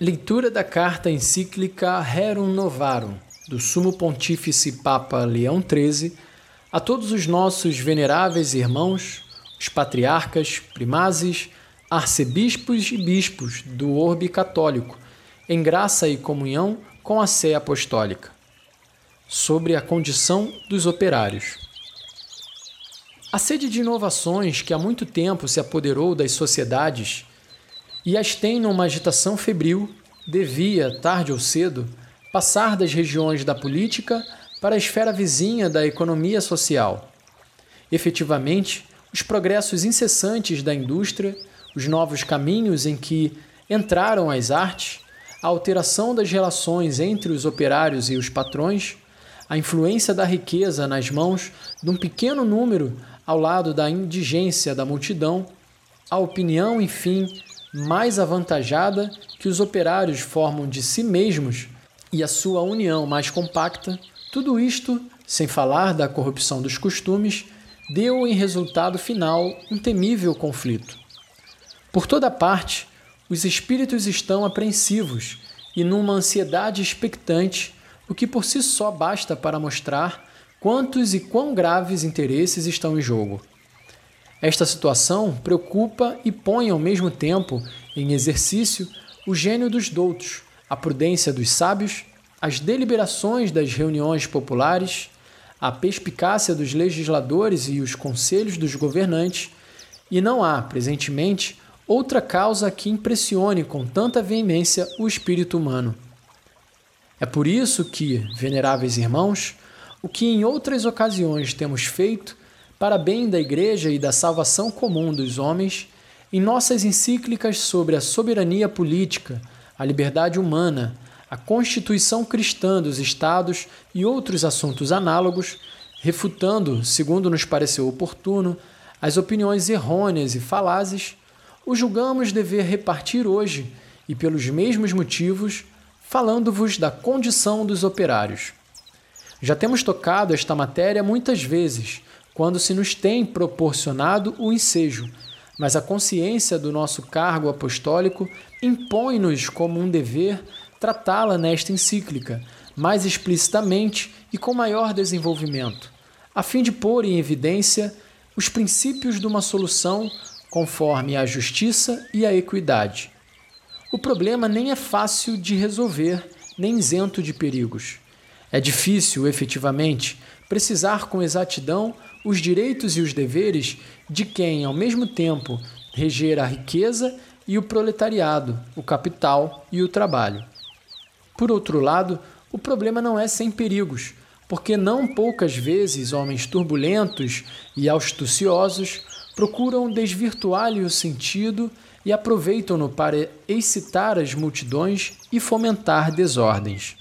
Leitura da carta encíclica Rerum Novarum, do Sumo Pontífice Papa Leão XIII, a todos os nossos veneráveis irmãos, os patriarcas, primazes, arcebispos e bispos do orbe católico, em graça e comunhão com a Sé Apostólica, sobre a condição dos operários. A sede de inovações que há muito tempo se apoderou das sociedades e as tem numa agitação febril, devia, tarde ou cedo, passar das regiões da política para a esfera vizinha da economia social. Efetivamente, os progressos incessantes da indústria, os novos caminhos em que entraram as artes, a alteração das relações entre os operários e os patrões, a influência da riqueza nas mãos de um pequeno número ao lado da indigência da multidão, a opinião, enfim, mais avantajada que os operários formam de si mesmos e a sua união mais compacta, tudo isto, sem falar da corrupção dos costumes, deu em resultado final um temível conflito. Por toda parte, os espíritos estão apreensivos e numa ansiedade expectante, o que por si só basta para mostrar quantos e quão graves interesses estão em jogo. Esta situação preocupa e põe ao mesmo tempo em exercício o gênio dos doutos, a prudência dos sábios, as deliberações das reuniões populares, a perspicácia dos legisladores e os conselhos dos governantes, e não há, presentemente, outra causa que impressione com tanta veemência o espírito humano. É por isso que, veneráveis irmãos, o que em outras ocasiões temos feito para bem da Igreja e da salvação comum dos homens, em nossas encíclicas sobre a soberania política, a liberdade humana, a constituição cristã dos Estados e outros assuntos análogos, refutando, segundo nos pareceu oportuno, as opiniões errôneas e falazes, o julgamos dever repartir hoje, e pelos mesmos motivos, falando-vos da condição dos operários. Já temos tocado esta matéria muitas vezes, quando se nos tem proporcionado o ensejo, mas a consciência do nosso cargo apostólico impõe-nos como um dever tratá-la nesta encíclica, mais explicitamente e com maior desenvolvimento, a fim de pôr em evidência os princípios de uma solução conforme a justiça e a equidade. O problema nem é fácil de resolver, nem isento de perigos. É difícil, efetivamente, precisar com exatidão os direitos e os deveres de quem, ao mesmo tempo, reger a riqueza e o proletariado, o capital e o trabalho. Por outro lado, o problema não é sem perigos, porque não poucas vezes homens turbulentos e astuciosos procuram desvirtuar-lhe o sentido e aproveitam-no para excitar as multidões e fomentar desordens.